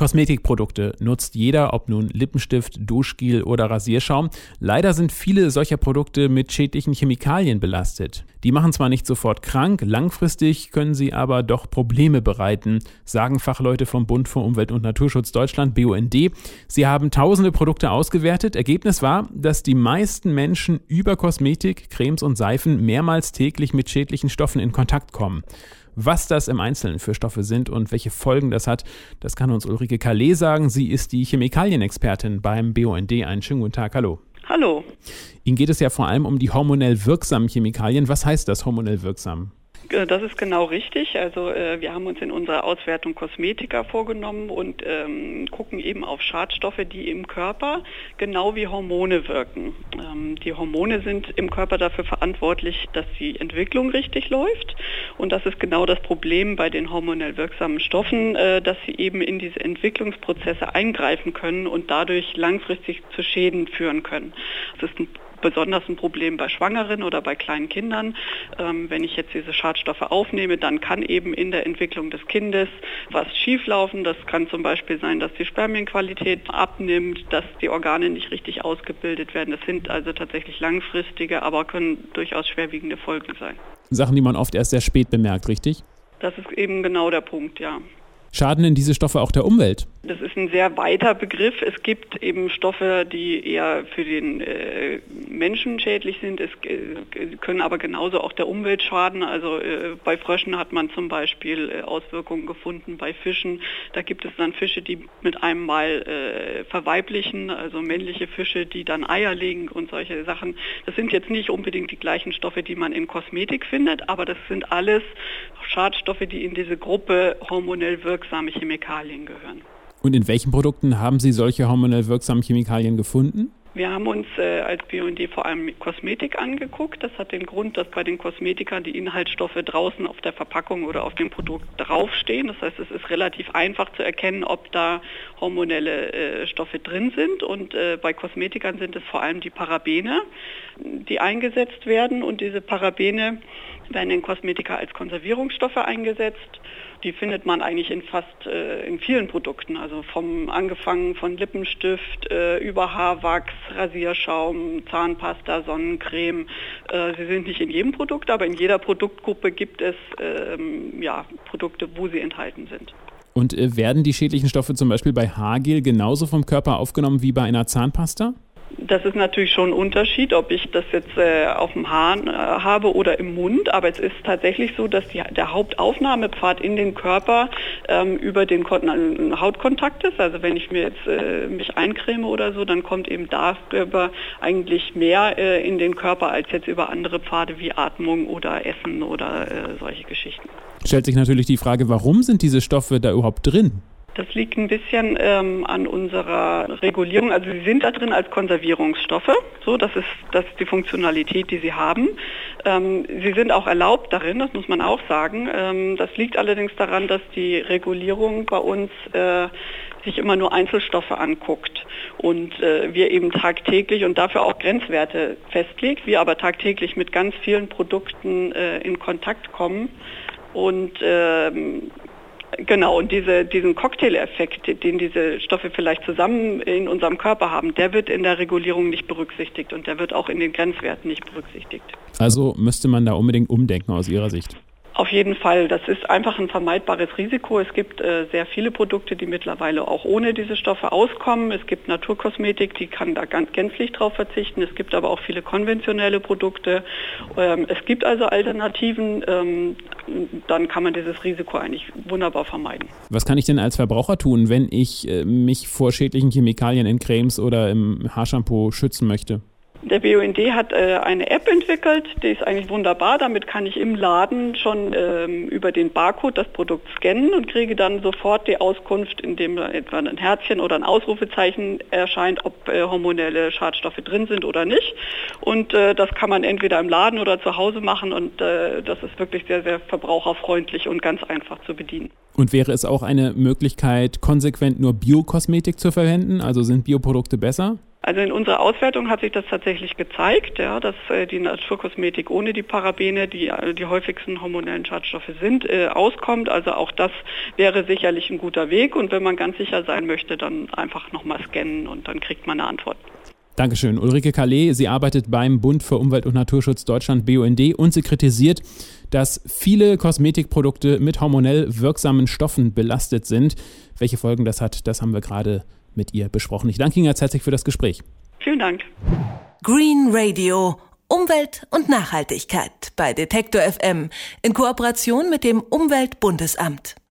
Kosmetikprodukte nutzt jeder, ob nun Lippenstift, Duschgel oder Rasierschaum. Leider sind viele solcher Produkte mit schädlichen Chemikalien belastet. Die machen zwar nicht sofort krank, langfristig können sie aber doch Probleme bereiten, sagen Fachleute vom Bund für Umwelt und Naturschutz Deutschland, BUND. Sie haben tausende Produkte ausgewertet. Ergebnis war, dass die meisten Menschen über Kosmetik, Cremes und Seifen mehrmals täglich mit schädlichen Stoffen in Kontakt kommen. Was das im Einzelnen für Stoffe sind und welche Folgen das hat, das kann uns Ulrike Calais sagen. Sie ist die Chemikalienexpertin beim BUND. Einen schönen guten Tag. Hallo. Hallo. Ihnen geht es ja vor allem um die hormonell wirksamen Chemikalien. Was heißt das hormonell wirksam? Äh, das ist genau richtig. Also äh, wir haben uns in unserer Auswertung Kosmetika vorgenommen und ähm, gucken eben auf Schadstoffe, die im Körper genau wie Hormone wirken. Ähm, die Hormone sind im Körper dafür verantwortlich, dass die Entwicklung richtig läuft. Und das ist genau das Problem bei den hormonell wirksamen Stoffen, äh, dass sie eben in diese Entwicklungsprozesse eingreifen können und dadurch langfristig zu Schäden führen können. Das ist ein besonders ein Problem bei Schwangeren oder bei kleinen Kindern. Ähm, wenn ich jetzt diese Schadstoffe aufnehme, dann kann eben in der Entwicklung des Kindes was schieflaufen. Das kann zum Beispiel sein, dass die Spermienqualität abnimmt, dass die Organe nicht richtig ausgebildet werden. Das sind also tatsächlich langfristige, aber können durchaus schwerwiegende Folgen sein. Sachen, die man oft erst sehr spät bemerkt, richtig? Das ist eben genau der Punkt, ja. Schaden denn diese Stoffe auch der Umwelt? Das ist ein sehr weiter Begriff. Es gibt eben Stoffe, die eher für den äh, Menschen schädlich sind. Es äh, können aber genauso auch der Umwelt schaden. Also äh, bei Fröschen hat man zum Beispiel äh, Auswirkungen gefunden. Bei Fischen, da gibt es dann Fische, die mit einem Mal äh, verweiblichen, also männliche Fische, die dann Eier legen und solche Sachen. Das sind jetzt nicht unbedingt die gleichen Stoffe, die man in Kosmetik findet, aber das sind alles Schadstoffe, die in diese Gruppe hormonell wirksame Chemikalien gehören. Und in welchen Produkten haben Sie solche hormonell wirksamen Chemikalien gefunden? Wir haben uns äh, als BUND vor allem Kosmetik angeguckt. Das hat den Grund, dass bei den Kosmetikern die Inhaltsstoffe draußen auf der Verpackung oder auf dem Produkt draufstehen. Das heißt, es ist relativ einfach zu erkennen, ob da hormonelle äh, Stoffe drin sind. Und äh, bei Kosmetikern sind es vor allem die Parabene, die eingesetzt werden. Und diese Parabene werden in Kosmetika als Konservierungsstoffe eingesetzt. Die findet man eigentlich in fast äh, in vielen Produkten, also vom angefangen von Lippenstift äh, über Haarwachs, Rasierschaum, Zahnpasta, Sonnencreme. Äh, sie sind nicht in jedem Produkt, aber in jeder Produktgruppe gibt es ähm, ja, Produkte, wo sie enthalten sind. Und äh, werden die schädlichen Stoffe zum Beispiel bei Haargel genauso vom Körper aufgenommen wie bei einer Zahnpasta? Das ist natürlich schon ein Unterschied, ob ich das jetzt äh, auf dem Hahn äh, habe oder im Mund. Aber es ist tatsächlich so, dass die, der Hauptaufnahmepfad in den Körper ähm, über den Hautkontakt ist. Also wenn ich mir jetzt äh, mich eincreme oder so, dann kommt eben darüber eigentlich mehr äh, in den Körper als jetzt über andere Pfade wie Atmung oder Essen oder äh, solche Geschichten. Stellt sich natürlich die Frage, warum sind diese Stoffe da überhaupt drin? Das liegt ein bisschen ähm, an unserer Regulierung. Also sie sind da drin als Konservierungsstoffe. So, das ist, das ist die Funktionalität, die sie haben. Ähm, sie sind auch erlaubt darin, das muss man auch sagen. Ähm, das liegt allerdings daran, dass die Regulierung bei uns äh, sich immer nur Einzelstoffe anguckt und äh, wir eben tagtäglich und dafür auch Grenzwerte festlegt, wir aber tagtäglich mit ganz vielen Produkten äh, in Kontakt kommen und ähm, Genau, und diese, diesen Cocktail-Effekt, den diese Stoffe vielleicht zusammen in unserem Körper haben, der wird in der Regulierung nicht berücksichtigt und der wird auch in den Grenzwerten nicht berücksichtigt. Also müsste man da unbedingt umdenken aus Ihrer Sicht? Auf jeden Fall. Das ist einfach ein vermeidbares Risiko. Es gibt äh, sehr viele Produkte, die mittlerweile auch ohne diese Stoffe auskommen. Es gibt Naturkosmetik, die kann da ganz gänzlich drauf verzichten. Es gibt aber auch viele konventionelle Produkte. Ähm, es gibt also Alternativen. Ähm, dann kann man dieses Risiko eigentlich wunderbar vermeiden. Was kann ich denn als Verbraucher tun, wenn ich äh, mich vor schädlichen Chemikalien in Cremes oder im Haarshampoo schützen möchte? Der BUND hat äh, eine App entwickelt, die ist eigentlich wunderbar. Damit kann ich im Laden schon ähm, über den Barcode das Produkt scannen und kriege dann sofort die Auskunft, indem etwa ein Herzchen oder ein Ausrufezeichen erscheint, ob äh, hormonelle Schadstoffe drin sind oder nicht. Und äh, das kann man entweder im Laden oder zu Hause machen und äh, das ist wirklich sehr, sehr verbraucherfreundlich und ganz einfach zu bedienen. Und wäre es auch eine Möglichkeit, konsequent nur Biokosmetik zu verwenden? Also sind Bioprodukte besser? Also in unserer Auswertung hat sich das tatsächlich gezeigt, ja, dass äh, die Naturkosmetik ohne die Parabene, die äh, die häufigsten hormonellen Schadstoffe sind, äh, auskommt. Also auch das wäre sicherlich ein guter Weg. Und wenn man ganz sicher sein möchte, dann einfach nochmal scannen und dann kriegt man eine Antwort. Dankeschön. Ulrike Calais, sie arbeitet beim Bund für Umwelt und Naturschutz Deutschland BUND und sie kritisiert, dass viele Kosmetikprodukte mit hormonell wirksamen Stoffen belastet sind. Welche Folgen das hat, das haben wir gerade mit ihr besprochen. Ich danke Ihnen ganz herzlich für das Gespräch. Vielen Dank. Green Radio. Umwelt und Nachhaltigkeit bei Detektor FM in Kooperation mit dem Umweltbundesamt.